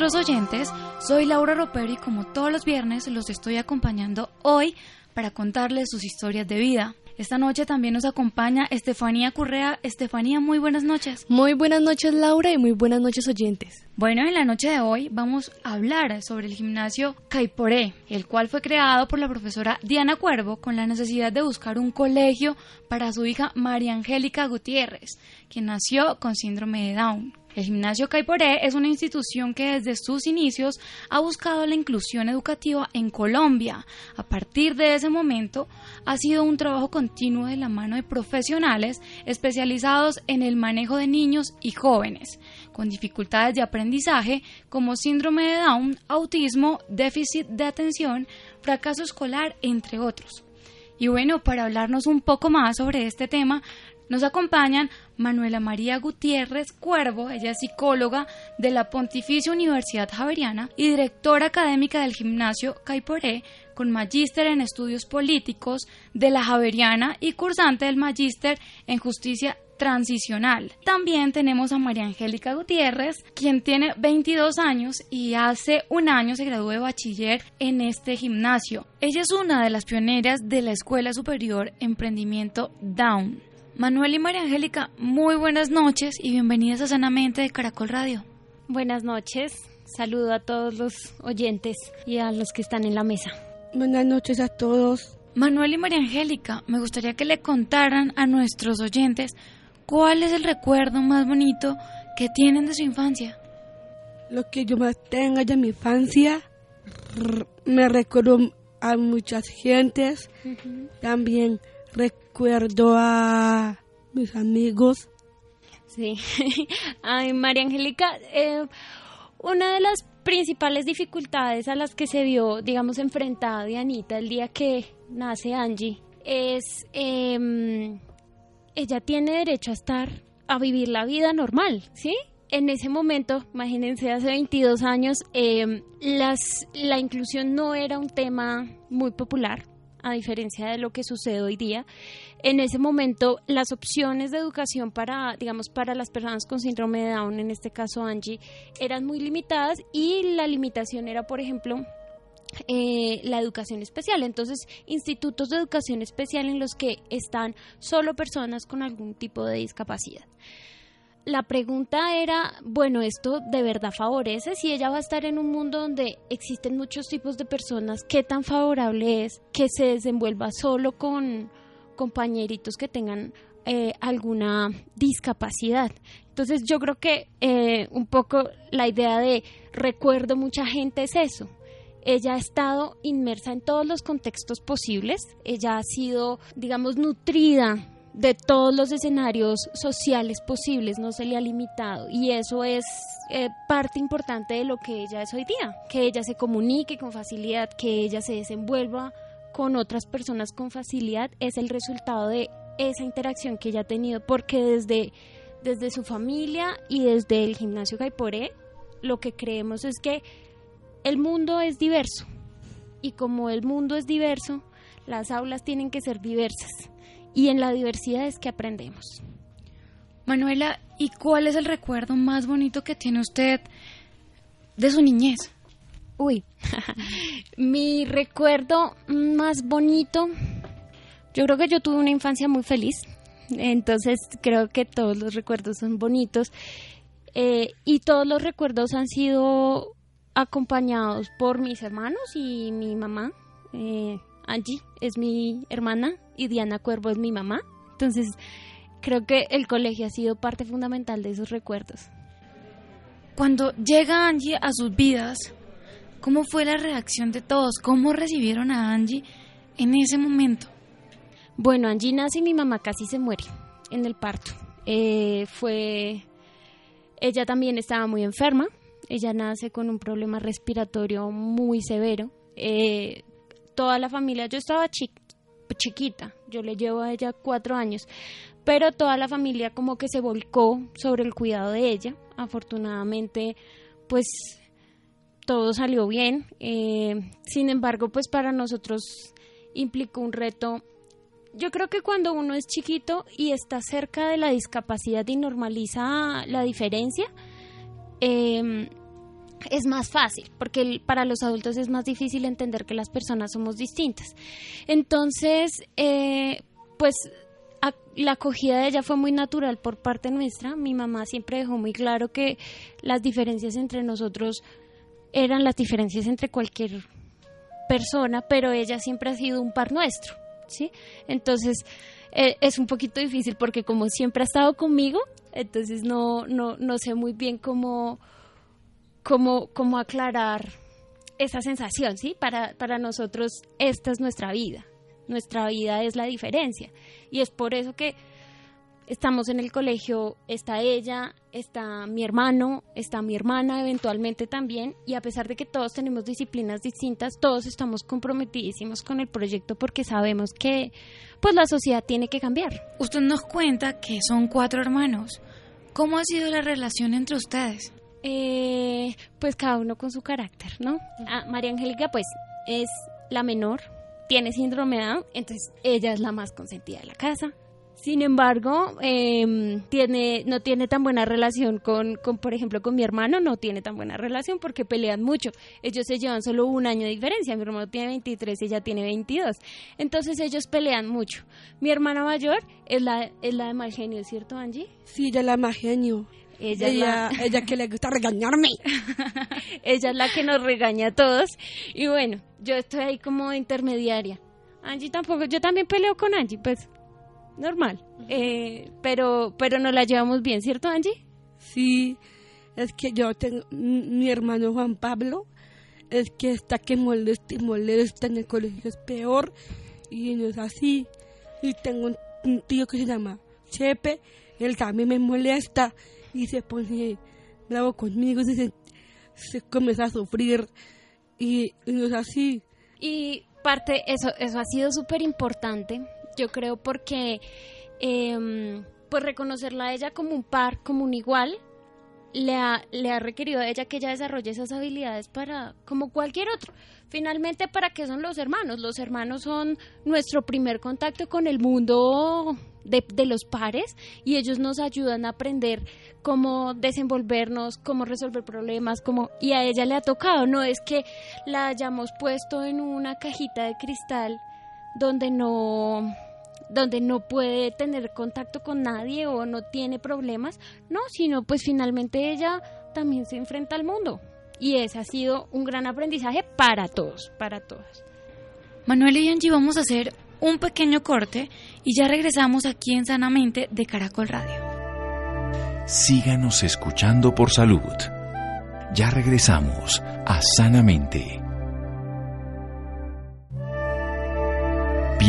Nuestros oyentes. Soy Laura Ropero y como todos los viernes los estoy acompañando hoy para contarles sus historias de vida. Esta noche también nos acompaña Estefanía Currea. Estefanía, muy buenas noches. Muy buenas noches Laura y muy buenas noches oyentes. Bueno, en la noche de hoy vamos a hablar sobre el gimnasio Caiporé, el cual fue creado por la profesora Diana Cuervo con la necesidad de buscar un colegio para su hija María Angélica Gutiérrez, quien nació con síndrome de Down. El gimnasio Caiporé es una institución que desde sus inicios ha buscado la inclusión educativa en Colombia. A partir de ese momento ha sido un trabajo continuo de la mano de profesionales especializados en el manejo de niños y jóvenes con dificultades de aprendizaje como síndrome de Down, autismo, déficit de atención, fracaso escolar, entre otros. Y bueno, para hablarnos un poco más sobre este tema, nos acompañan Manuela María Gutiérrez Cuervo, ella es psicóloga de la Pontificia Universidad Javeriana y directora académica del gimnasio Caiporé, con magíster en estudios políticos de la Javeriana y cursante del magíster en justicia transicional. También tenemos a María Angélica Gutiérrez, quien tiene 22 años y hace un año se graduó de bachiller en este gimnasio. Ella es una de las pioneras de la Escuela Superior Emprendimiento Down. Manuel y María Angélica, muy buenas noches y bienvenidas a Sanamente de Caracol Radio. Buenas noches, saludo a todos los oyentes y a los que están en la mesa. Buenas noches a todos. Manuel y María Angélica, me gustaría que le contaran a nuestros oyentes cuál es el recuerdo más bonito que tienen de su infancia. Lo que yo más tengo de mi infancia, me recuerdo a muchas gentes, también recuerdo a mis amigos. Sí, Ay, María Angélica, eh, una de las principales dificultades a las que se vio, digamos, enfrentada Dianita el día que nace Angie es, eh, ella tiene derecho a estar, a vivir la vida normal, ¿sí? En ese momento, imagínense, hace 22 años, eh, las, la inclusión no era un tema muy popular, a diferencia de lo que sucede hoy día. En ese momento, las opciones de educación para, digamos, para las personas con síndrome de Down, en este caso Angie, eran muy limitadas y la limitación era, por ejemplo, eh, la educación especial. Entonces, institutos de educación especial en los que están solo personas con algún tipo de discapacidad. La pregunta era, bueno, ¿esto de verdad favorece? Si ella va a estar en un mundo donde existen muchos tipos de personas, ¿qué tan favorable es que se desenvuelva solo con compañeritos que tengan eh, alguna discapacidad? Entonces yo creo que eh, un poco la idea de recuerdo mucha gente es eso, ella ha estado inmersa en todos los contextos posibles, ella ha sido, digamos, nutrida de todos los escenarios sociales posibles, no se le ha limitado. Y eso es eh, parte importante de lo que ella es hoy día, que ella se comunique con facilidad, que ella se desenvuelva con otras personas con facilidad, es el resultado de esa interacción que ella ha tenido, porque desde, desde su familia y desde el gimnasio Caiporé, lo que creemos es que el mundo es diverso. Y como el mundo es diverso, las aulas tienen que ser diversas y en la diversidad es que aprendemos. Manuela, ¿y cuál es el recuerdo más bonito que tiene usted de su niñez? Uy, mi recuerdo más bonito, yo creo que yo tuve una infancia muy feliz, entonces creo que todos los recuerdos son bonitos eh, y todos los recuerdos han sido acompañados por mis hermanos y mi mamá. Eh, Angie es mi hermana y Diana Cuervo es mi mamá. Entonces, creo que el colegio ha sido parte fundamental de esos recuerdos. Cuando llega Angie a sus vidas, ¿cómo fue la reacción de todos? ¿Cómo recibieron a Angie en ese momento? Bueno, Angie nace y mi mamá casi se muere en el parto. Eh, fue Ella también estaba muy enferma, ella nace con un problema respiratorio muy severo. Eh, toda la familia, yo estaba chiquita, yo le llevo a ella cuatro años, pero toda la familia como que se volcó sobre el cuidado de ella. Afortunadamente, pues todo salió bien. Eh, sin embargo, pues para nosotros implicó un reto. Yo creo que cuando uno es chiquito y está cerca de la discapacidad y normaliza la diferencia, eh, es más fácil, porque para los adultos es más difícil entender que las personas somos distintas. Entonces, eh, pues la acogida de ella fue muy natural por parte nuestra. Mi mamá siempre dejó muy claro que las diferencias entre nosotros eran las diferencias entre cualquier persona, pero ella siempre ha sido un par nuestro, ¿sí? Entonces, eh, es un poquito difícil porque como siempre ha estado conmigo, entonces no, no, no sé muy bien cómo cómo, aclarar esa sensación, ¿sí? Para, para nosotros esta es nuestra vida, nuestra vida es la diferencia. Y es por eso que estamos en el colegio, está ella, está mi hermano, está mi hermana eventualmente también, y a pesar de que todos tenemos disciplinas distintas, todos estamos comprometidísimos con el proyecto porque sabemos que pues la sociedad tiene que cambiar. Usted nos cuenta que son cuatro hermanos. ¿Cómo ha sido la relación entre ustedes? Eh, pues cada uno con su carácter, ¿no? Ah, María Angélica, pues es la menor, tiene síndrome de Down, entonces ella es la más consentida de la casa. Sin embargo, em, tiene, no tiene tan buena relación con, con, por ejemplo, con mi hermano, no tiene tan buena relación porque pelean mucho. Ellos se llevan solo un año de diferencia, mi hermano tiene 23 y ella tiene 22. Entonces ellos pelean mucho. Mi hermana mayor es la, es la de mal genio, ¿cierto, Angie? Sí, ella es la más genio. Ella, ella, que le gusta regañarme. ella es la que nos regaña a todos. Y bueno, yo estoy ahí como intermediaria. Angie tampoco, yo también peleo con Angie, pues normal. Eh, pero, pero nos la llevamos bien, ¿cierto, Angie? Sí, es que yo tengo mi hermano Juan Pablo, es que está que molesta y molesta en el colegio, es peor y no es así. Y tengo un tío que se llama Chepe, él también me molesta y se pone bravo conmigo, se, se comienza a sufrir y, no es así. Y parte, eso, eso ha sido súper importante, yo creo, porque eh, pues reconocerla a ella como un par, como un igual, le ha, le ha requerido a ella que ella desarrolle esas habilidades para, como cualquier otro. Finalmente, ¿para qué son los hermanos? Los hermanos son nuestro primer contacto con el mundo de, de, los pares y ellos nos ayudan a aprender cómo desenvolvernos, cómo resolver problemas, cómo y a ella le ha tocado, no es que la hayamos puesto en una cajita de cristal donde no donde no puede tener contacto con nadie o no tiene problemas, no, sino pues finalmente ella también se enfrenta al mundo. Y ese ha sido un gran aprendizaje para todos, para todas. Manuel y Angie vamos a hacer un pequeño corte y ya regresamos aquí en Sanamente de Caracol Radio. Síganos escuchando por salud. Ya regresamos a Sanamente.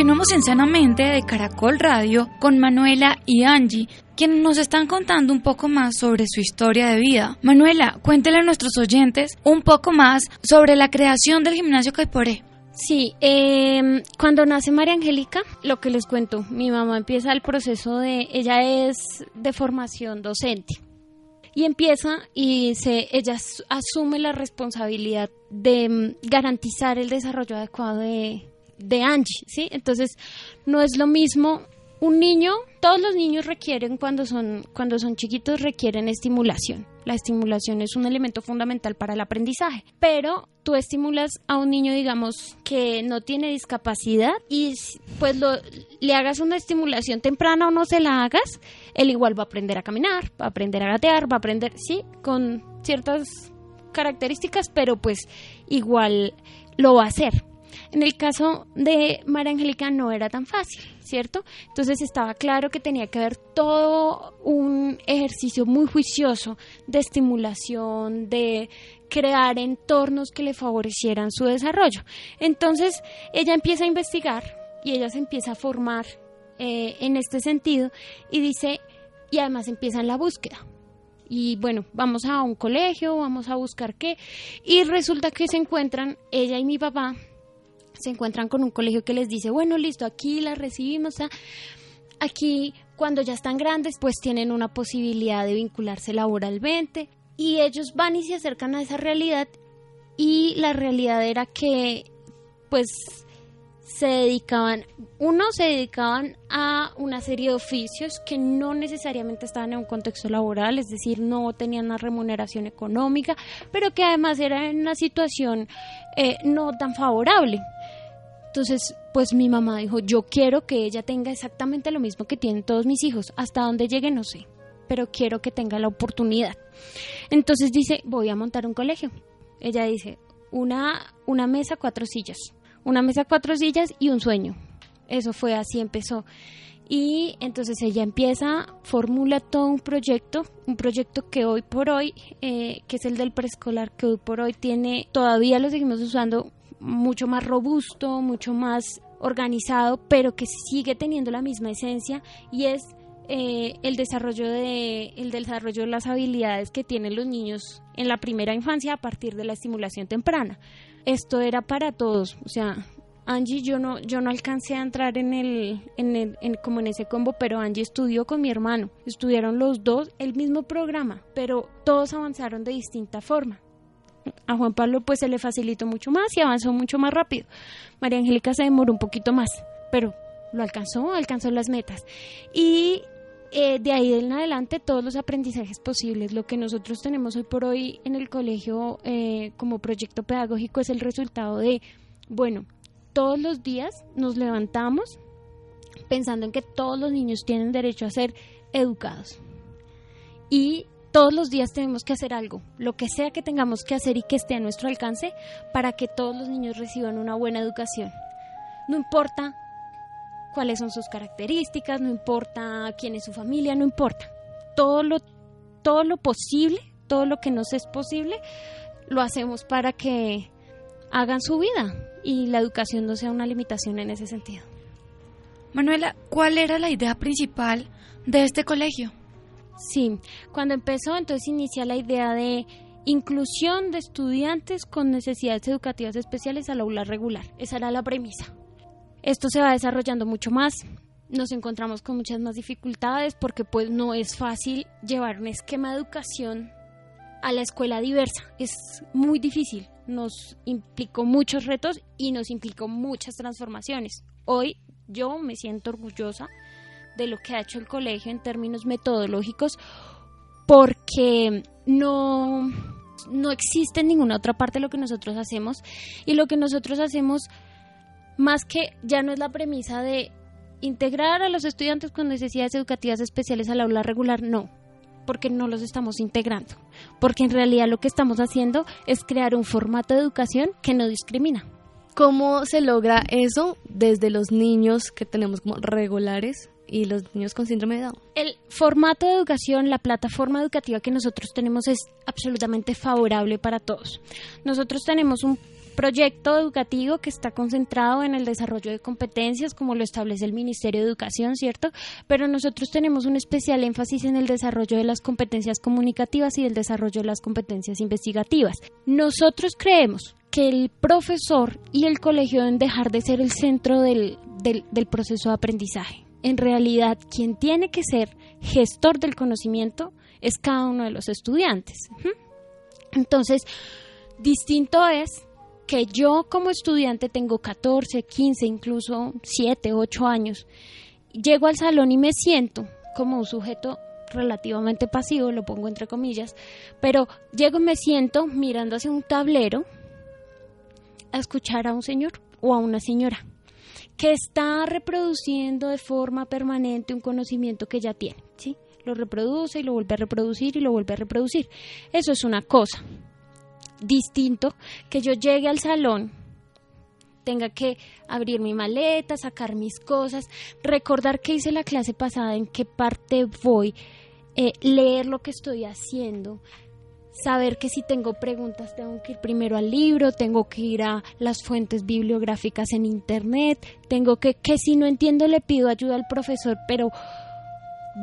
Continuamos en Sanamente de Caracol Radio con Manuela y Angie, quienes nos están contando un poco más sobre su historia de vida. Manuela, cuéntele a nuestros oyentes un poco más sobre la creación del gimnasio Caiporé. Sí, em, cuando nace María Angélica, lo que les cuento, mi mamá empieza el proceso de, ella es de formación docente y empieza y se, ella asume la responsabilidad de mm, garantizar el desarrollo adecuado de, de Angie, ¿sí? Entonces, no es lo mismo un niño, todos los niños requieren cuando son cuando son chiquitos requieren estimulación. La estimulación es un elemento fundamental para el aprendizaje, pero tú estimulas a un niño, digamos, que no tiene discapacidad y pues lo, le hagas una estimulación temprana o no se la hagas, él igual va a aprender a caminar, va a aprender a gatear, va a aprender, sí, con ciertas características, pero pues igual lo va a hacer. En el caso de María Angélica no era tan fácil, ¿cierto? Entonces estaba claro que tenía que haber todo un ejercicio muy juicioso de estimulación, de crear entornos que le favorecieran su desarrollo. Entonces ella empieza a investigar y ella se empieza a formar eh, en este sentido y dice, y además empieza en la búsqueda. Y bueno, vamos a un colegio, vamos a buscar qué. Y resulta que se encuentran, ella y mi papá, se encuentran con un colegio que les dice, bueno, listo, aquí la recibimos. Aquí, cuando ya están grandes, pues tienen una posibilidad de vincularse laboralmente. Y ellos van y se acercan a esa realidad. Y la realidad era que, pues, se dedicaban, uno se dedicaban a una serie de oficios que no necesariamente estaban en un contexto laboral, es decir, no tenían una remuneración económica, pero que además era en una situación eh, no tan favorable. Entonces, pues mi mamá dijo, yo quiero que ella tenga exactamente lo mismo que tienen todos mis hijos, hasta donde llegue no sé, pero quiero que tenga la oportunidad. Entonces dice, voy a montar un colegio. Ella dice, una, una mesa, cuatro sillas una mesa, cuatro sillas y un sueño. Eso fue así empezó. Y entonces ella empieza, formula todo un proyecto, un proyecto que hoy por hoy, eh, que es el del preescolar, que hoy por hoy tiene, todavía lo seguimos usando mucho más robusto, mucho más organizado, pero que sigue teniendo la misma esencia y es eh, el desarrollo de el desarrollo de las habilidades que tienen los niños en la primera infancia a partir de la estimulación temprana esto era para todos, o sea, Angie yo no yo no alcancé a entrar en el en el como en ese combo, pero Angie estudió con mi hermano. Estudiaron los dos el mismo programa, pero todos avanzaron de distinta forma. A Juan Pablo pues se le facilitó mucho más y avanzó mucho más rápido. María Angélica se demoró un poquito más, pero lo alcanzó, alcanzó las metas. Y eh, de ahí en adelante todos los aprendizajes posibles. Lo que nosotros tenemos hoy por hoy en el colegio eh, como proyecto pedagógico es el resultado de, bueno, todos los días nos levantamos pensando en que todos los niños tienen derecho a ser educados. Y todos los días tenemos que hacer algo, lo que sea que tengamos que hacer y que esté a nuestro alcance para que todos los niños reciban una buena educación. No importa cuáles son sus características, no importa quién es su familia, no importa. Todo lo, todo lo posible, todo lo que nos es posible, lo hacemos para que hagan su vida y la educación no sea una limitación en ese sentido. Manuela, ¿cuál era la idea principal de este colegio? Sí, cuando empezó entonces inicia la idea de inclusión de estudiantes con necesidades educativas especiales al aula regular. Esa era la premisa. Esto se va desarrollando mucho más. Nos encontramos con muchas más dificultades porque pues no es fácil llevar un esquema de educación a la escuela diversa. Es muy difícil. Nos implicó muchos retos y nos implicó muchas transformaciones. Hoy yo me siento orgullosa de lo que ha hecho el colegio en términos metodológicos porque no, no existe en ninguna otra parte lo que nosotros hacemos. Y lo que nosotros hacemos más que ya no es la premisa de integrar a los estudiantes con necesidades educativas especiales al aula regular, no, porque no los estamos integrando, porque en realidad lo que estamos haciendo es crear un formato de educación que no discrimina. ¿Cómo se logra eso desde los niños que tenemos como regulares y los niños con síndrome de Down? El formato de educación, la plataforma educativa que nosotros tenemos es absolutamente favorable para todos. Nosotros tenemos un proyecto educativo que está concentrado en el desarrollo de competencias, como lo establece el Ministerio de Educación, ¿cierto? Pero nosotros tenemos un especial énfasis en el desarrollo de las competencias comunicativas y el desarrollo de las competencias investigativas. Nosotros creemos que el profesor y el colegio deben dejar de ser el centro del, del proceso de aprendizaje. En realidad, quien tiene que ser gestor del conocimiento es cada uno de los estudiantes. Entonces, distinto es que yo como estudiante tengo 14, 15, incluso 7, 8 años, llego al salón y me siento como un sujeto relativamente pasivo, lo pongo entre comillas, pero llego y me siento mirando hacia un tablero a escuchar a un señor o a una señora que está reproduciendo de forma permanente un conocimiento que ya tiene, ¿sí? Lo reproduce y lo vuelve a reproducir y lo vuelve a reproducir. Eso es una cosa distinto que yo llegue al salón tenga que abrir mi maleta, sacar mis cosas, recordar qué hice la clase pasada, en qué parte voy, eh, leer lo que estoy haciendo, saber que si tengo preguntas tengo que ir primero al libro, tengo que ir a las fuentes bibliográficas en internet, tengo que, que si no entiendo le pido ayuda al profesor, pero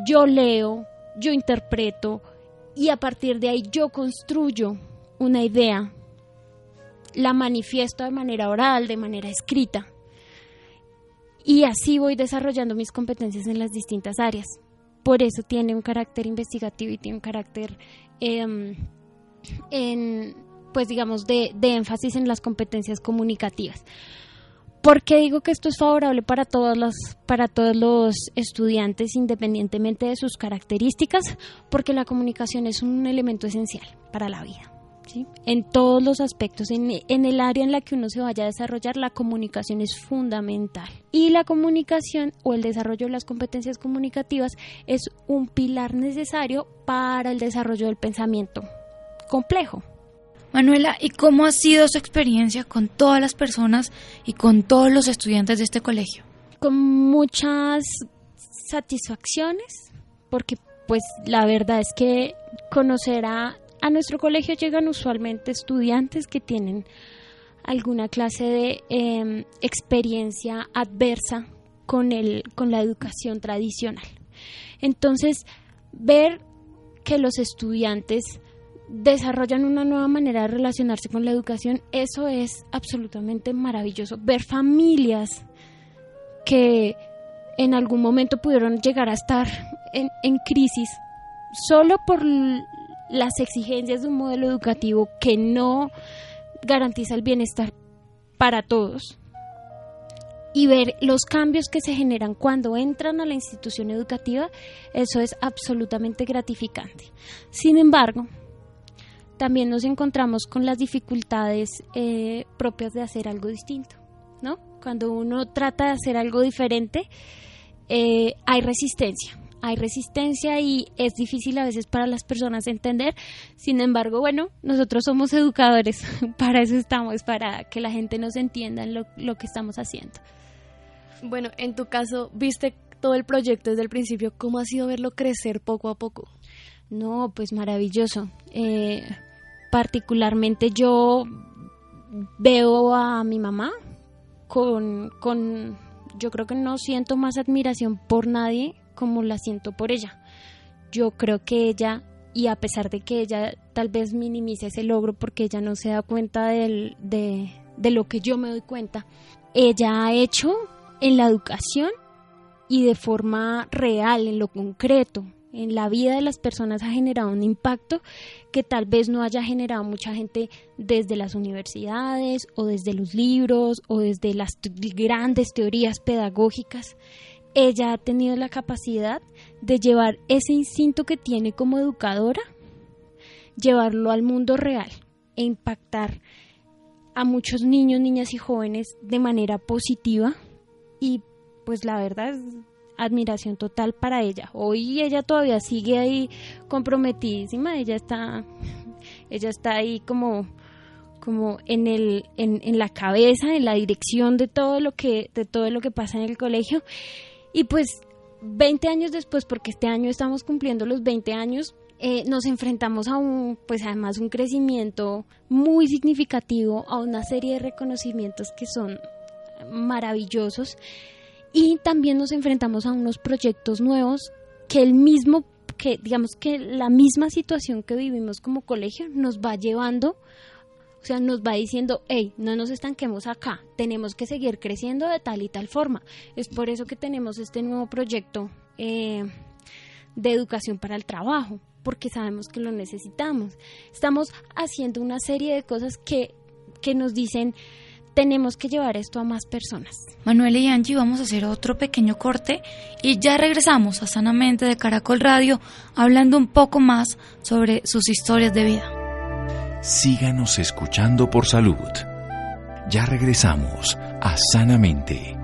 yo leo, yo interpreto y a partir de ahí yo construyo una idea, la manifiesto de manera oral, de manera escrita. Y así voy desarrollando mis competencias en las distintas áreas. Por eso tiene un carácter investigativo y tiene un carácter em, en, pues digamos, de, énfasis en las competencias comunicativas. ¿Por qué digo que esto es favorable para todos los, para todos los estudiantes independientemente de sus características? Porque la comunicación es un elemento esencial para la vida. En todos los aspectos, en, en, el área en la que uno se vaya a desarrollar, la comunicación es fundamental. Y la comunicación o el desarrollo de las competencias comunicativas es un pilar necesario para el desarrollo del pensamiento complejo. Manuela, ¿y cómo ha sido su experiencia con todas las personas y con todos los estudiantes de este colegio? Con muchas satisfacciones, porque pues la verdad es que conocer a, a nuestro colegio llegan usualmente estudiantes que tienen alguna clase de em, experiencia adversa con, el, con la educación tradicional. Entonces, ver que los estudiantes desarrollan una nueva manera de relacionarse con la educación, eso es absolutamente maravilloso. Ver familias que en algún momento pudieron llegar a estar en, en crisis solo por las exigencias de un modelo educativo que no garantiza el bienestar para todos y ver los cambios que se generan cuando entran a la institución educativa, eso es absolutamente gratificante. Sin embargo, también nos encontramos con las dificultades eh, propias de hacer algo distinto, ¿no? Cuando uno trata de hacer algo diferente, eh, hay resistencia, hay resistencia y es difícil a veces para las personas entender. Sin embargo, bueno, nosotros somos educadores, para eso estamos, para que la gente nos entienda en lo, lo que estamos haciendo. Bueno, en tu caso, viste todo el proyecto desde el principio, ¿cómo ha sido verlo crecer poco a poco? No, pues maravilloso. Eh, particularmente yo veo a mi mamá con, con, yo creo que no siento más admiración por nadie como la siento por ella. Yo creo que ella, y a pesar de que ella tal vez minimice ese logro porque ella no se da cuenta de, de lo que yo me doy cuenta, ella ha hecho en la educación y de forma real, en lo concreto, en la vida de las personas ha generado un impacto que tal vez no haya generado mucha gente desde las universidades o desde los libros o desde las grandes teorías pedagógicas. Ella ha tenido la capacidad de llevar ese instinto que tiene como educadora, llevarlo al mundo real e impactar a muchos niños, niñas y jóvenes de manera positiva y pues la verdad admiración total para ella. Hoy ella todavía sigue ahí comprometidísima, ella está, ella está ahí como, como en el, en, en la cabeza, en la dirección de todo lo que, de todo lo que pasa en el colegio. Y pues 20 años después, porque este año estamos cumpliendo los 20 años, eh, nos enfrentamos a un, pues además un crecimiento muy significativo, a una serie de reconocimientos que son maravillosos y también nos enfrentamos a unos proyectos nuevos que el mismo que digamos que la misma situación que vivimos como colegio nos va llevando o sea, nos va diciendo, hey, no nos estanquemos acá, tenemos que seguir creciendo de tal y tal forma. Es por eso que tenemos este nuevo proyecto eh, de educación para el trabajo, porque sabemos que lo necesitamos. Estamos haciendo una serie de cosas que, que nos dicen, tenemos que llevar esto a más personas. Manuel y Angie, vamos a hacer otro pequeño corte y ya regresamos a Sanamente de Caracol Radio hablando un poco más sobre sus historias de vida. Síganos escuchando por salud. Ya regresamos a Sanamente.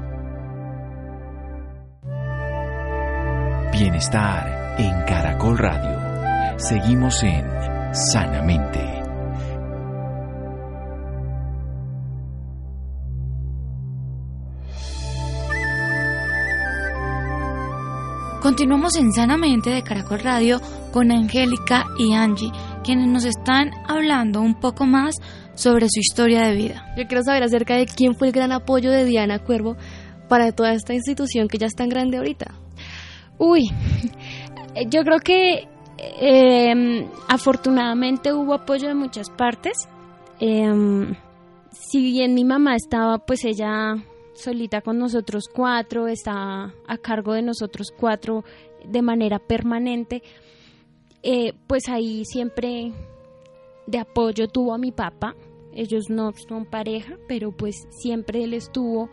Bienestar en Caracol Radio. Seguimos en Sanamente. Continuamos en Sanamente de Caracol Radio con Angélica y Angie, quienes nos están hablando un poco más sobre su historia de vida. Yo quiero saber acerca de quién fue el gran apoyo de Diana Cuervo para toda esta institución que ya es tan grande ahorita. Uy, yo creo que eh, afortunadamente hubo apoyo de muchas partes. Eh, si bien mi mamá estaba, pues ella solita con nosotros cuatro, está a cargo de nosotros cuatro de manera permanente, eh, pues ahí siempre de apoyo tuvo a mi papá. Ellos no son pareja, pero pues siempre él estuvo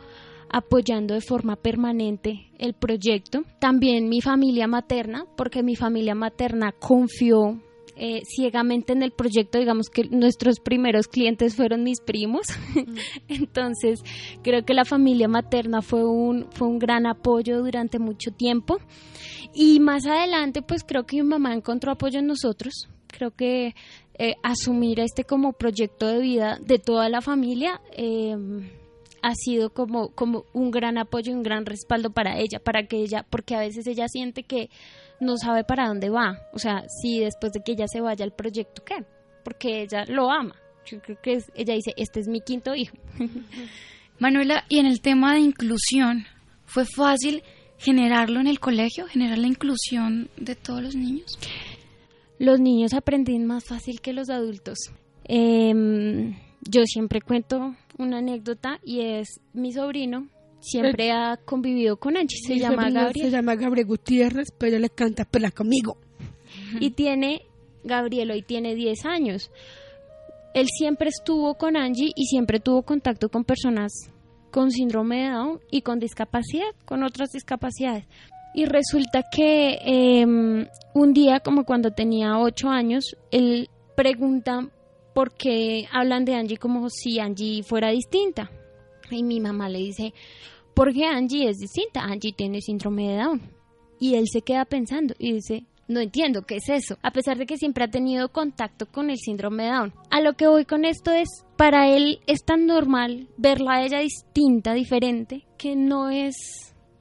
apoyando de forma permanente el proyecto. También mi familia materna, porque mi familia materna confió eh, ciegamente en el proyecto, digamos que nuestros primeros clientes fueron mis primos, entonces creo que la familia materna fue un, fue un gran apoyo durante mucho tiempo. Y más adelante pues creo que mi mamá encontró apoyo en nosotros, creo que eh, asumir este como proyecto de vida de toda la familia eh, ha sido como, como un gran apoyo y un gran respaldo para ella, para que ella, porque a veces ella siente que no sabe para dónde va. O sea, si después de que ella se vaya al proyecto, ¿qué? Porque ella lo ama. Yo creo que ella dice, este es mi quinto hijo. Manuela, y en el tema de inclusión, ¿fue fácil generarlo en el colegio, generar la inclusión de todos los niños? Los niños aprenden más fácil que los adultos. Em, yo siempre cuento una anécdota y es mi sobrino siempre ha convivido con Angie. Se llama Gabriel. Se llama Gabriel Gutiérrez, pero le canta pela conmigo. Y tiene, Gabriel hoy tiene 10 años. Él siempre estuvo con Angie y siempre tuvo contacto con personas con síndrome de Down y con discapacidad, con otras discapacidades. Y resulta que em, un día, como cuando tenía 8 años, él pregunta por qué hablan de Angie como si Angie fuera distinta. Y mi mamá le dice, porque Angie es distinta, Angie tiene síndrome de Down. Y él se queda pensando y dice, no entiendo qué es eso, a pesar de que siempre ha tenido contacto con el síndrome de Down. A lo que voy con esto es, para él es tan normal verla a ella distinta, diferente, que no es,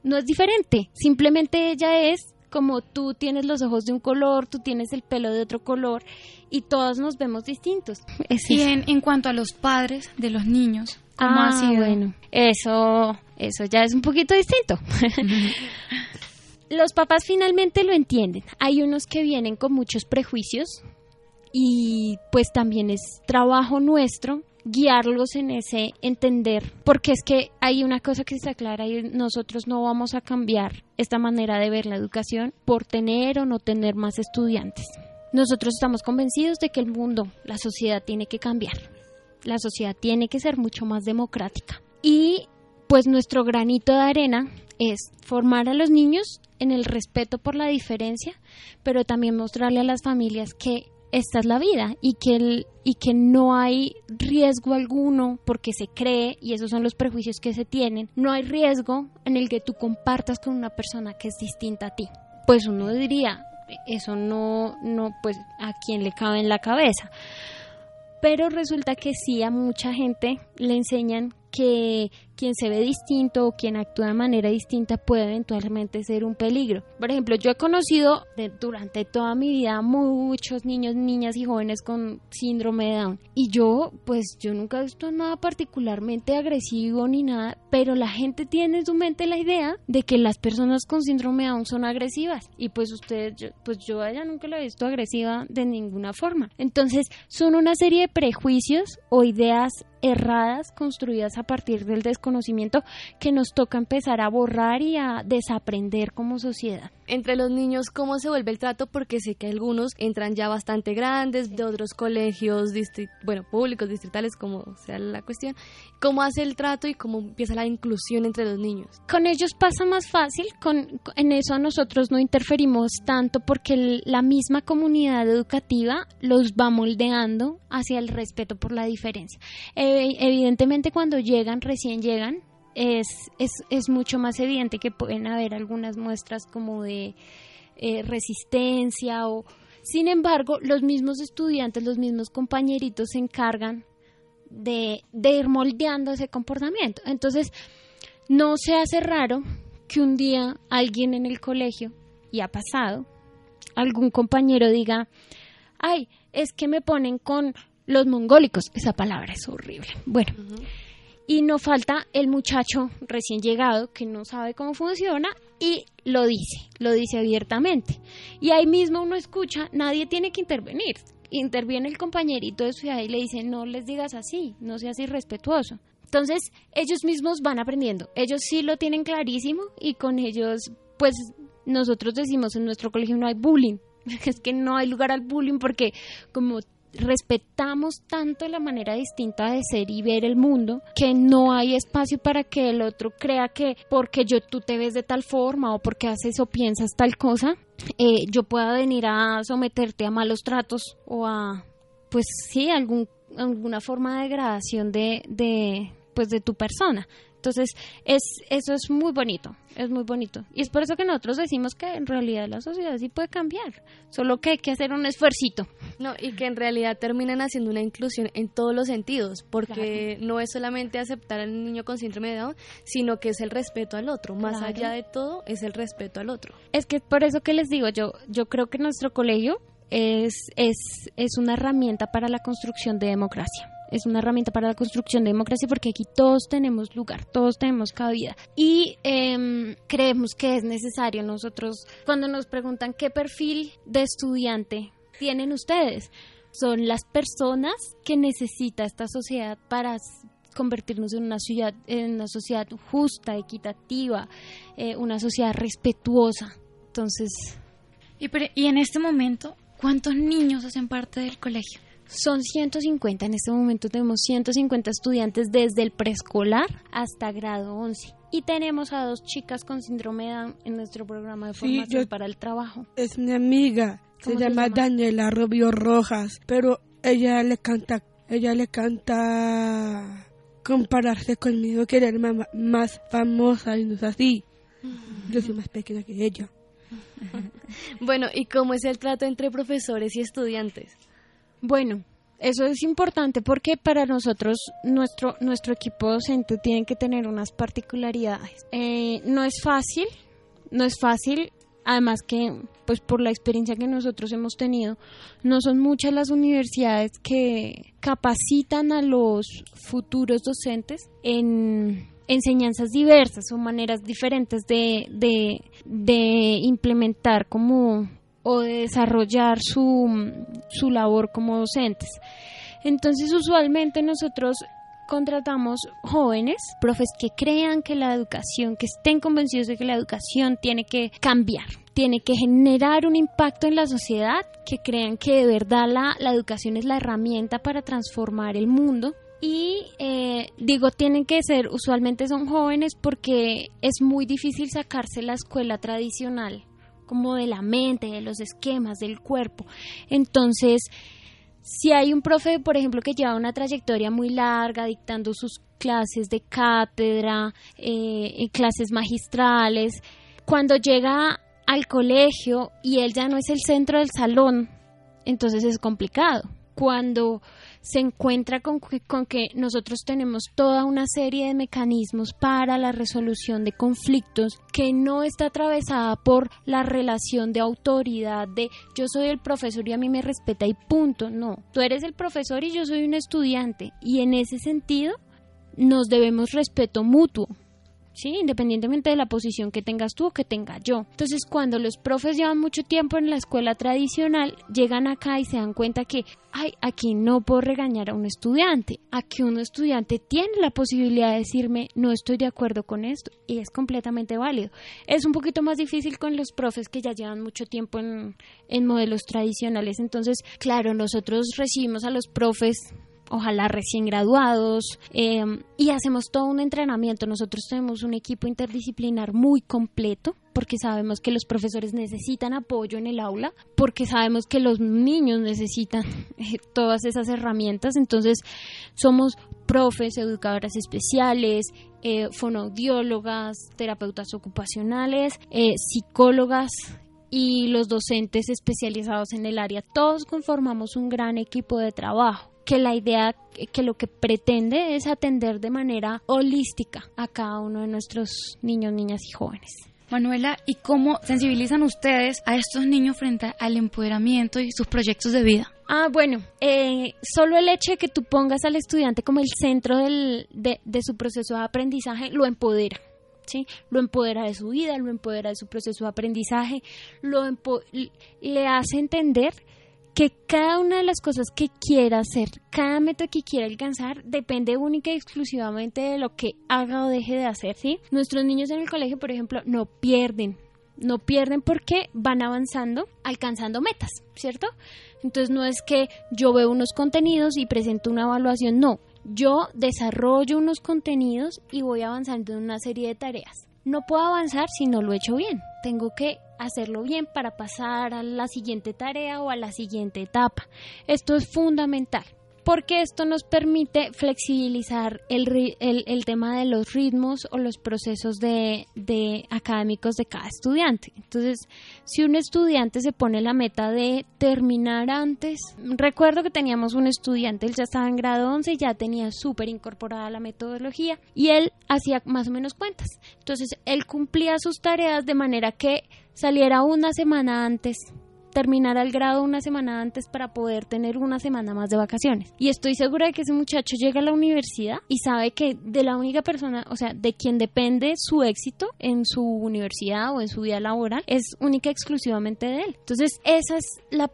no es diferente, simplemente ella es como tú tienes los ojos de un color, tú tienes el pelo de otro color y todos nos vemos distintos. y en, cuanto a los padres de los niños, ¿cómo ha ah, sido? Bueno, eso, eso ya es un poquito distinto. los papás finalmente lo entienden. Hay unos que vienen con muchos prejuicios y pues también es trabajo nuestro guiarlos en ese entender, porque es que hay una cosa que está clara y nosotros no vamos a cambiar esta manera de ver la educación por tener o no tener más estudiantes. Nosotros estamos convencidos de que el mundo, la sociedad tiene que cambiar. La sociedad tiene que ser mucho más democrática. Y pues nuestro granito de arena es formar a los niños en el respeto por la diferencia, pero también mostrarle a las familias que esta es la vida y que, y que no hay riesgo alguno porque se cree, y esos son los prejuicios que se tienen, no hay riesgo en el que tú compartas con una persona que es distinta a ti. Pues uno diría, eso no, no, pues a quién le cabe en la cabeza. Pero resulta que sí a mucha gente le enseñan que quien se ve distinto o quien actúa de manera distinta puede eventualmente ser un peligro. Por ejemplo, yo he conocido durante toda mi vida muchos niños, niñas y jóvenes con síndrome de Down y yo pues yo nunca he visto nada particularmente agresivo ni nada, pero la gente tiene en su mente la idea de que las personas con síndrome de Down son agresivas y pues ustedes, pues yo a ella nunca la he visto agresiva de ninguna forma. Entonces son una serie de prejuicios o ideas erradas construidas a partir del desconocimiento que nos toca empezar a borrar y a desaprender como sociedad entre los niños cómo se vuelve el trato porque sé que algunos entran ya bastante grandes de otros colegios bueno públicos distritales como sea la cuestión. Cómo hace el trato y cómo empieza la inclusión entre los niños con ellos pasa más fácil con en eso nosotros no interferimos tanto porque la misma comunidad educativa los va moldeando hacia el respeto por la diferencia. Evidentemente cuando llegan recién llegan es, es, es mucho más evidente que pueden haber algunas muestras como de eh, resistencia o sin embargo los mismos estudiantes los mismos compañeritos se encargan de, de ir moldeando ese comportamiento. Entonces no se hace raro que un día alguien en el colegio y ha pasado, algún compañero diga, ay, es que me ponen con los mongólicos, esa palabra es horrible. Bueno, y no falta el muchacho recién llegado que no sabe cómo funciona y lo dice, lo dice abiertamente. Y ahí mismo uno escucha, nadie tiene que intervenir. Interviene el compañerito de su y le dice, no les digas así, no seas irrespetuoso. Entonces, ellos mismos van aprendiendo. Ellos sí lo tienen clarísimo y con ellos, pues nosotros decimos en nuestro colegio no hay bullying. Es que no hay lugar al bullying porque como respetamos tanto la manera distinta de ser y ver el mundo que no hay espacio para que el otro crea que porque yo tú te ves de tal forma o porque haces o piensas tal cosa eh, yo pueda venir a someterte a malos tratos o a pues sí algún alguna forma de degradación de, de pues de tu persona entonces, es, eso es muy bonito, es muy bonito. Y es por eso que nosotros decimos que en realidad la sociedad sí puede cambiar, solo que hay que hacer un esfuercito. No, y que en realidad terminan haciendo una inclusión en todos los sentidos, porque no es solamente aceptar al niño con síndrome de Down, sino que es el respeto al otro. Más allá de todo, es el respeto al otro. Es que por eso que les digo, yo, yo creo que nuestro colegio es, es, es una herramienta para la construcción de democracia es una herramienta para la construcción de democracia porque aquí todos tenemos lugar, todos tenemos cabida. Y em, creemos que es necesario nosotros, cuando nos preguntan qué perfil de estudiante tienen ustedes, son las personas que necesita esta sociedad para convertirnos en una ciudad, en una sociedad justa, equitativa, eh, una sociedad respetuosa. Entonces. Y, y en este momento, ¿cuántos niños hacen parte del colegio? Son 150, en este momento tenemos 150 estudiantes desde el preescolar hasta grado 11. Y tenemos a dos chicas con síndrome de Down en nuestro programa de formación para el trabajo. Es mi amiga, se llama, Daniela Rubio Rojas, pero ella le canta, ella le canta compararse conmigo, querer más, más famosa y no es así. Yo soy más pequeña que ella. bueno, ¿y cómo es el trato entre profesores y estudiantes? Bueno, eso es importante porque para nosotros nuestro nuestro equipo docente tiene que tener unas particularidades. Eh, no es fácil, no es fácil. Además que, pues por la experiencia que nosotros hemos tenido, no son muchas las universidades que capacitan a los futuros docentes en enseñanzas diversas o maneras diferentes de, de, de implementar como o de desarrollar su, su labor como docentes. Entonces, usualmente nosotros contratamos jóvenes, profes que crean que la educación, que estén convencidos de que la educación tiene que cambiar, tiene que generar un impacto en la sociedad, que crean que de verdad la, la educación es la herramienta para transformar el mundo. Y eh, digo, tienen que ser, usualmente son jóvenes porque es muy difícil sacarse la escuela tradicional como de la mente, de los esquemas, del cuerpo. Entonces, si hay un profe, por ejemplo, que lleva una trayectoria muy larga dictando sus clases de cátedra, eh, clases magistrales, cuando llega al colegio y él ya no es el centro del salón, entonces es complicado. Cuando se encuentra con que, con que nosotros tenemos toda una serie de mecanismos para la resolución de conflictos que no está atravesada por la relación de autoridad de yo soy el profesor y a mí me respeta y punto. No, tú eres el profesor y yo soy un estudiante y en ese sentido nos debemos respeto mutuo. ¿Sí? Independientemente de la posición que tengas tú o que tenga yo. Entonces, cuando los profes llevan mucho tiempo en la escuela tradicional, llegan acá y se dan cuenta que, ay, aquí no puedo regañar a un estudiante. Aquí un estudiante tiene la posibilidad de decirme, no estoy de acuerdo con esto, y es completamente válido. Es un poquito más difícil con los profes que ya llevan mucho tiempo en, en modelos tradicionales. Entonces, claro, nosotros recibimos a los profes ojalá recién graduados, eh, y hacemos todo un entrenamiento. Nosotros tenemos un equipo interdisciplinar muy completo porque sabemos que los profesores necesitan apoyo en el aula, porque sabemos que los niños necesitan eh, todas esas herramientas. Entonces, somos profes, educadoras especiales, eh, terapeutas ocupacionales, psicólogas y los docentes especializados en el área. Todos conformamos un gran equipo de trabajo que la idea, que lo que pretende es atender de manera holística a cada uno de nuestros niños, niñas y jóvenes. Manuela, ¿y cómo sensibilizan ustedes a estos niños frente al empoderamiento y sus proyectos de vida? Ah, bueno, eh, solo el hecho de que tú pongas al estudiante como el centro del, de, de su proceso de aprendizaje lo empodera. ¿Sí? Lo empodera de su vida, lo empodera de su proceso de aprendizaje, lo le hace entender que cada una de las cosas que quiera hacer, cada meta que quiera alcanzar, depende única y exclusivamente de lo que haga o deje de hacer, ¿sí? Nuestros niños en el colegio, por ejemplo, no pierden, no pierden porque van avanzando, alcanzando metas, ¿cierto? Entonces no es que yo veo unos contenidos y presento una evaluación, no, yo desarrollo unos contenidos y voy avanzando en una serie de tareas. No puedo avanzar si no lo he hecho bien. Tengo que hacerlo bien para pasar a la siguiente tarea o a la siguiente etapa. Esto es fundamental porque esto nos permite flexibilizar el, el, tema de los ritmos o los procesos de, de, académicos de cada estudiante. Entonces, si un estudiante se pone la meta de terminar antes, recuerdo que teníamos un estudiante, él ya estaba en grado 11 y ya tenía súper incorporada la metodología y él hacía más o menos cuentas. Entonces, él cumplía sus tareas de manera que saliera una semana antes terminar el grado una semana antes para poder tener una semana más de vacaciones. Y estoy segura de que ese muchacho llega a la universidad y sabe que de la única persona, o sea, de quien depende su éxito en su universidad o en su vida laboral, es única y exclusivamente de él. Entonces, esa es la,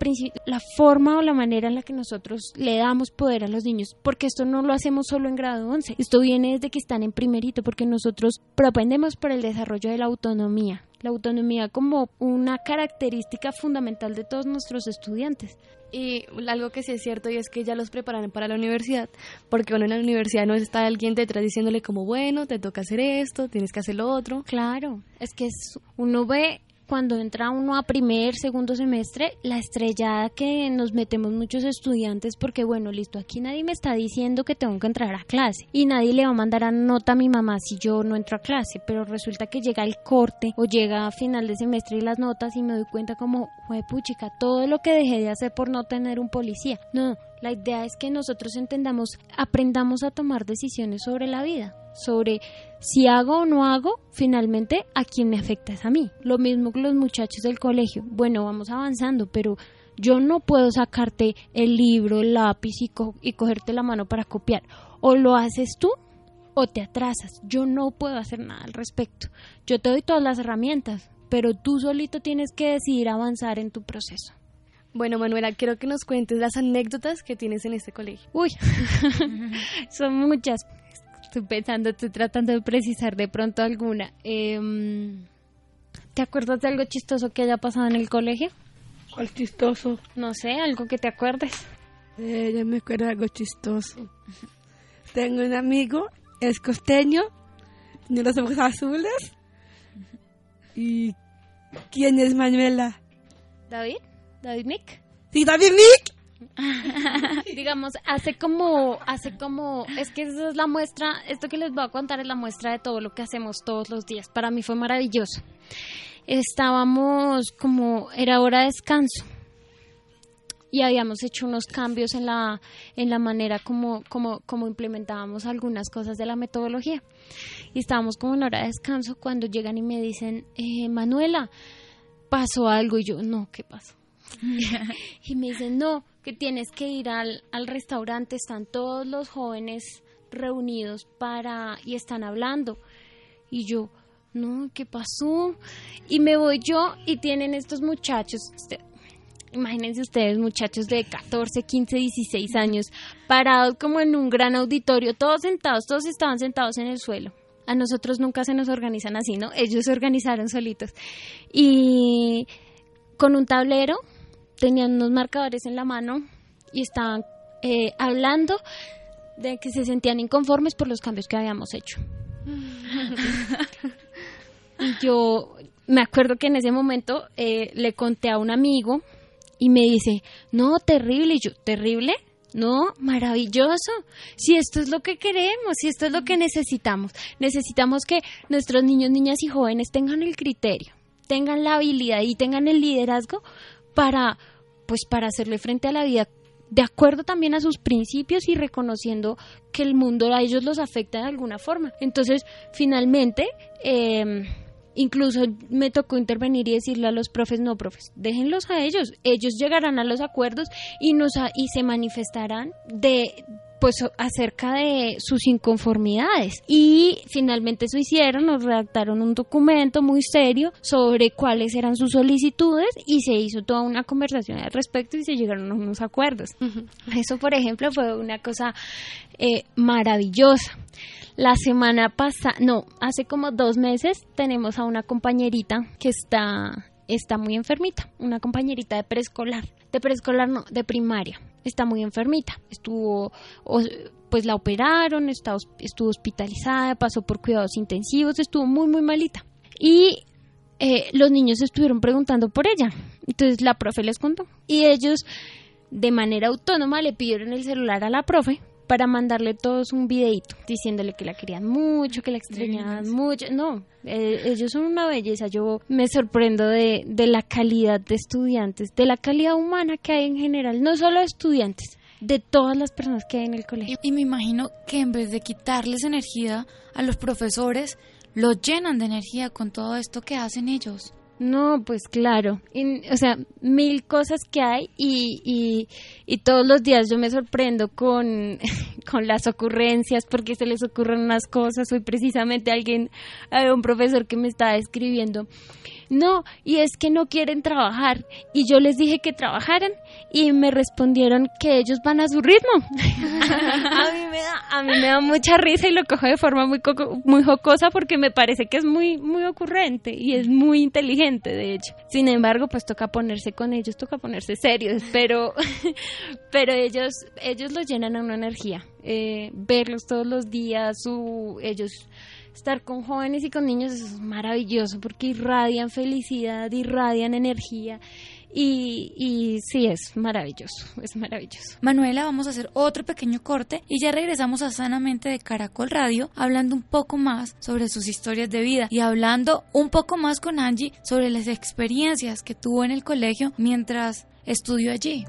la forma o la manera en la que nosotros le damos poder a los niños, porque esto no lo hacemos solo en grado 11, esto viene desde que están en primerito, porque nosotros propendemos por el desarrollo de la autonomía, la autonomía como una característica fundamental de todos nuestros estudiantes. Y algo que sí es cierto y es que ya los preparan para la universidad, porque uno en la universidad no está alguien detrás diciéndole como, bueno, te toca hacer esto, tienes que hacer lo otro. Claro, es que uno ve cuando entra uno a primer, segundo semestre, la estrellada que nos metemos muchos estudiantes porque bueno, listo, aquí nadie me está diciendo que tengo que entrar a clase y nadie le va a mandar a nota a mi mamá si yo no entro a clase, pero resulta que llega el corte o llega a final de semestre y las notas y me doy cuenta como, puchica, todo lo que dejé de hacer por no tener un policía. No, la idea es que nosotros entendamos, aprendamos a tomar decisiones sobre la vida sobre si hago o no hago, finalmente a quien me afecta es a mí. Lo mismo que los muchachos del colegio. Bueno, vamos avanzando, pero yo no puedo sacarte el libro, el lápiz y, y cogerte la mano para copiar. O lo haces tú o te atrasas. Yo no puedo hacer nada al respecto. Yo te doy todas las herramientas, pero tú solito tienes que decidir avanzar en tu proceso. Bueno, Manuela, quiero que nos cuentes las anécdotas que tienes en este colegio. Uy, son muchas estoy pensando, estoy tratando de precisar de pronto alguna. Em, ¿Te acuerdas de algo chistoso que haya pasado en el colegio? ¿Cuál chistoso? No sé, algo que te acuerdes. Eh, yo me acuerdo de algo chistoso. Tengo un amigo, es costeño, tiene los ojos azules. ¿Y quién es Manuela? ¿David? ¿David Mick? Sí, David Mick. digamos, hace como, hace como, es que esa es la muestra, esto que les voy a contar es la muestra de todo lo que hacemos todos los días. Para mí fue maravilloso. Estábamos como, era hora de descanso y habíamos hecho unos cambios en la, en la manera como, como, como implementábamos algunas cosas de la metodología. Y estábamos como en hora de descanso cuando llegan y me dicen, eh, Manuela, pasó algo y yo, no, ¿qué pasó? y me dicen, no, que tienes que ir al, al restaurante, están todos los jóvenes reunidos para y están hablando. Y yo, no, ¿qué pasó? Y me voy yo y tienen estos muchachos, este, imagínense ustedes, muchachos de 14, 15, 16 años, parados como en un gran auditorio, todos sentados, todos estaban sentados en el suelo. A nosotros nunca se nos organizan así, ¿no? Ellos se organizaron solitos. Y con un tablero tenían unos marcadores en la mano y estaban eh, hablando de que se sentían inconformes por los cambios que habíamos hecho. y yo me acuerdo que en ese momento eh, le conté a un amigo y me dice, no, terrible, y yo, terrible, no, maravilloso. Si esto es lo que queremos, si esto es lo que necesitamos, necesitamos que nuestros niños, niñas y jóvenes tengan el criterio, tengan la habilidad y tengan el liderazgo para, pues, para hacerle frente a la vida de acuerdo también a sus principios y reconociendo que el mundo a ellos los afecta de alguna forma. Entonces, finalmente, em, Incluso me tocó intervenir y decirle a los profes, no, profes, déjenlos a ellos. Ellos llegarán a los acuerdos y, nos, y se manifestarán de pues acerca de sus inconformidades y finalmente eso hicieron, nos redactaron un documento muy serio sobre cuáles eran sus solicitudes y se hizo toda una conversación al respecto y se llegaron a unos acuerdos. Eso, por ejemplo, fue una cosa eh, maravillosa. La semana pasada, no, hace como dos meses tenemos a una compañerita que está, está muy enfermita, una compañerita de preescolar, de preescolar no, de primaria, está muy enfermita, estuvo, pues la operaron, estuvo hospitalizada, pasó por cuidados intensivos, estuvo muy, muy malita. Y eh, los niños estuvieron preguntando por ella, entonces la profe les contó y ellos de manera autónoma le pidieron el celular a la profe para mandarle todos un videito diciéndole que la querían mucho, que la extrañaban mucho. No, eh, ellos son una belleza. Yo me sorprendo de, de la calidad de estudiantes, de la calidad humana que hay en general, no solo de estudiantes, de todas las personas que hay en el colegio. Y, y me imagino que en vez de quitarles energía a los profesores, los llenan de energía con todo esto que hacen ellos. No, pues claro. o sea, mil cosas que hay y, y, y, todos los días yo me sorprendo con, con las ocurrencias porque se les ocurren unas cosas. Hoy precisamente alguien, un profesor que me estaba escribiendo no, y es que no quieren trabajar. Y yo les dije que trabajaran y me respondieron que ellos van a su ritmo. a, mí me da, a mí me da mucha risa y lo cojo de forma muy, muy jocosa porque me parece que es muy, muy ocurrente y es muy inteligente, de hecho. Sin embargo, pues toca ponerse con ellos, toca ponerse serios, pero, pero ellos, ellos los llenan a una energía. Eh, verlos todos los días, su, ellos estar con jóvenes y con niños es maravilloso porque irradian felicidad, irradian energía. Y, y, sí, es maravilloso, es maravilloso. Manuela, vamos a hacer otro pequeño corte y ya regresamos a Sanamente de Caracol Radio hablando un poco más sobre sus historias de vida y hablando un poco más con Angie sobre las experiencias que tuvo en el colegio mientras estudió allí.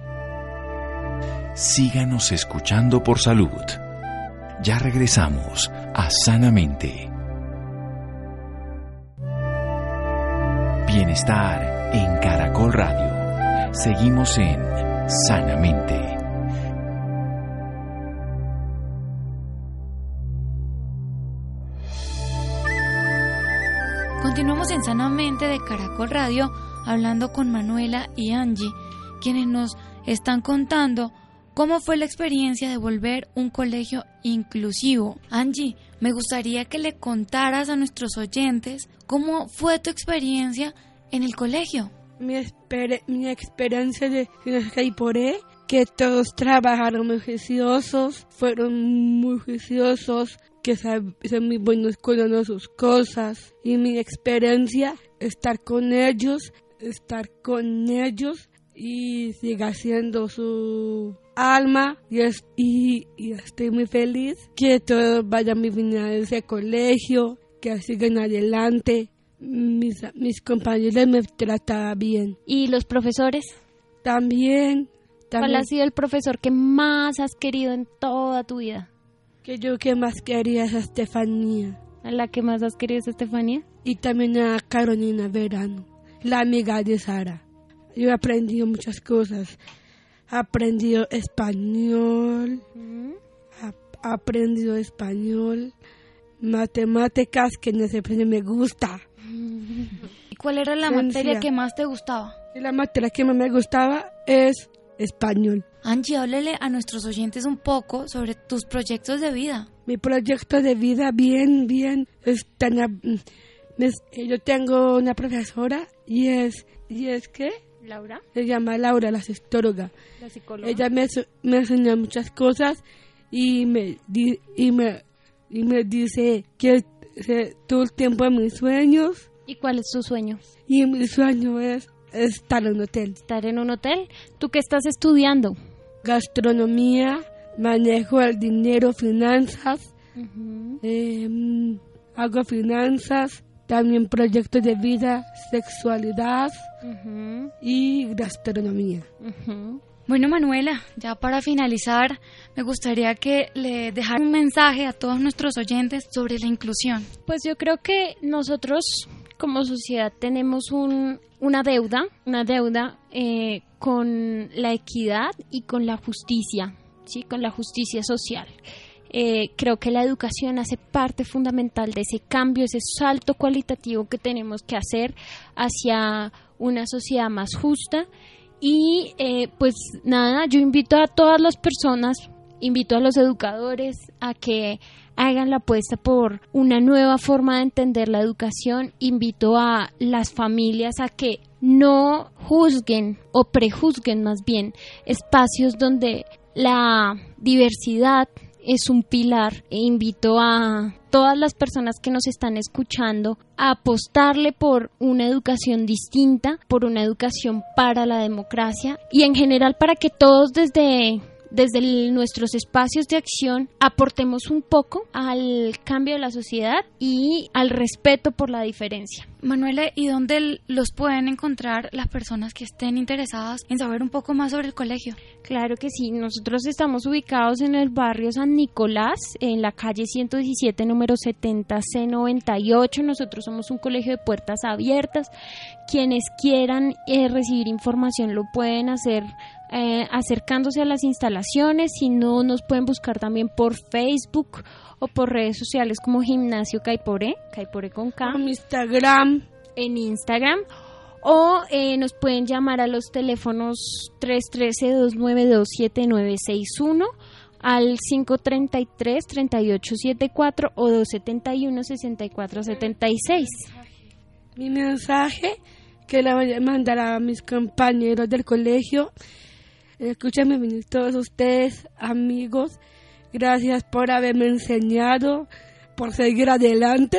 Síganos escuchando por salud. Ya regresamos a Sanamente. Bienestar en Caracol Radio. Seguimos en Sanamente. Continuamos en Sanamente de Caracol Radio hablando con Manuela y Angie, quienes nos están contando cómo fue la experiencia de volver un colegio inclusivo. Angie, me gustaría que le contaras a nuestros oyentes cómo fue tu experiencia en el colegio. Mi, mi experiencia de Caiporé, que todos trabajaron muy juiciosos, fueron muy juiciosos, que son muy buenos cuidando sus cosas. Y mi experiencia, estar con ellos, estar con ellos y siga siendo su alma y, y, estoy muy feliz que todos vayan muy bien a ese colegio, que sigan adelante. Mis, mis compañeros me trataban bien. ¿Y los profesores? También, también. ¿Cuál ha sido el profesor que más has querido en toda tu vida? Que yo que más quería es a Estefanía. ¿A la que más has querido es a Estefanía? Y también a Carolina Verano, la amiga de Sara. Yo he aprendido muchas cosas aprendido español, aprendido español, matemáticas que no sé, me gusta. ¿Y cuál era la materia que más te gustaba? La materia que más me gustaba es español. Angie, háblele a nuestros oyentes un poco sobre tus proyectos de vida. Mi proyecto de vida, bien, bien, yo tengo una profesora y es, y es que Laura. Se llama Laura, la sextóloga. La psicóloga. Ella me, me enseña muchas cosas y me, y me, y me dice que todo el tiempo en mis sueños. ¿Y cuál es su sueño? Y mi sueño es estar en un hotel. ¿Estar en un hotel? ¿Tú qué estás estudiando? Gastronomía, manejo el dinero, finanzas. Em, hago finanzas, también proyectos de vida, sexualidad y gastronomía. Bueno, Manuela, ya para finalizar, me gustaría que le dejara un mensaje a todos nuestros oyentes sobre la inclusión. Pues yo creo que nosotros como sociedad tenemos un, una deuda, una deuda eh, con la equidad y con la justicia, ¿sí? con la justicia social. Eh, creo que la educación hace parte fundamental de ese cambio, ese salto cualitativo que tenemos que hacer hacia una sociedad más justa. Y eh, pues nada, yo invito a todas las personas, invito a los educadores a que hagan la apuesta por una nueva forma de entender la educación, invito a las familias a que no juzguen o prejuzguen más bien espacios donde la diversidad es un pilar e invito a todas las personas que nos están escuchando a apostarle por una educación distinta, por una educación para la democracia y en general para que todos desde desde nuestros espacios de acción aportemos un poco al cambio de la sociedad y al respeto por la diferencia. Manuela, ¿y dónde los pueden encontrar las personas que estén interesadas en saber un poco más sobre el colegio? Claro que sí, nosotros estamos ubicados en el barrio San Nicolás, en la calle 117, número 70C98. Nosotros somos un colegio de puertas abiertas. Quienes quieran eh, recibir información lo pueden hacer eh, acercándose a las instalaciones, si no nos pueden buscar también por Facebook o por redes sociales como Gimnasio Caipore, Caipore con K. En Instagram. En Instagram. O eh, nos pueden llamar a los teléfonos 313-292-7961 al 533-3874 o 271-6476. Mi mensaje que le voy a mandar a mis compañeros del colegio Escúchame todos ustedes, amigos. Gracias por haberme enseñado, por seguir adelante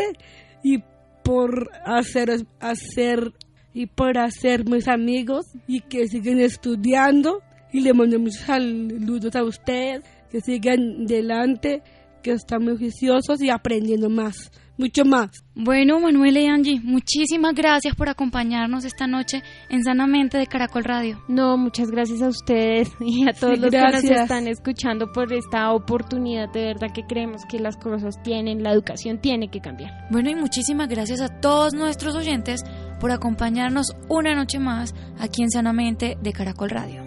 y por hacer, hacer y por hacer mis amigos y que siguen estudiando. Y le mando muchos saludos a ustedes, que sigan adelante, que están muy juiciosos y aprendiendo más mucho más. Bueno, Manuel y Angie, muchísimas gracias por acompañarnos esta noche en Sanamente de Caracol Radio. No, muchas gracias a ustedes y a todos los que nos están escuchando por esta oportunidad. De verdad que creemos que las cosas tienen, la educación tiene que cambiar. Bueno, y muchísimas gracias a todos nuestros oyentes por acompañarnos una noche más aquí en Sanamente de Caracol Radio.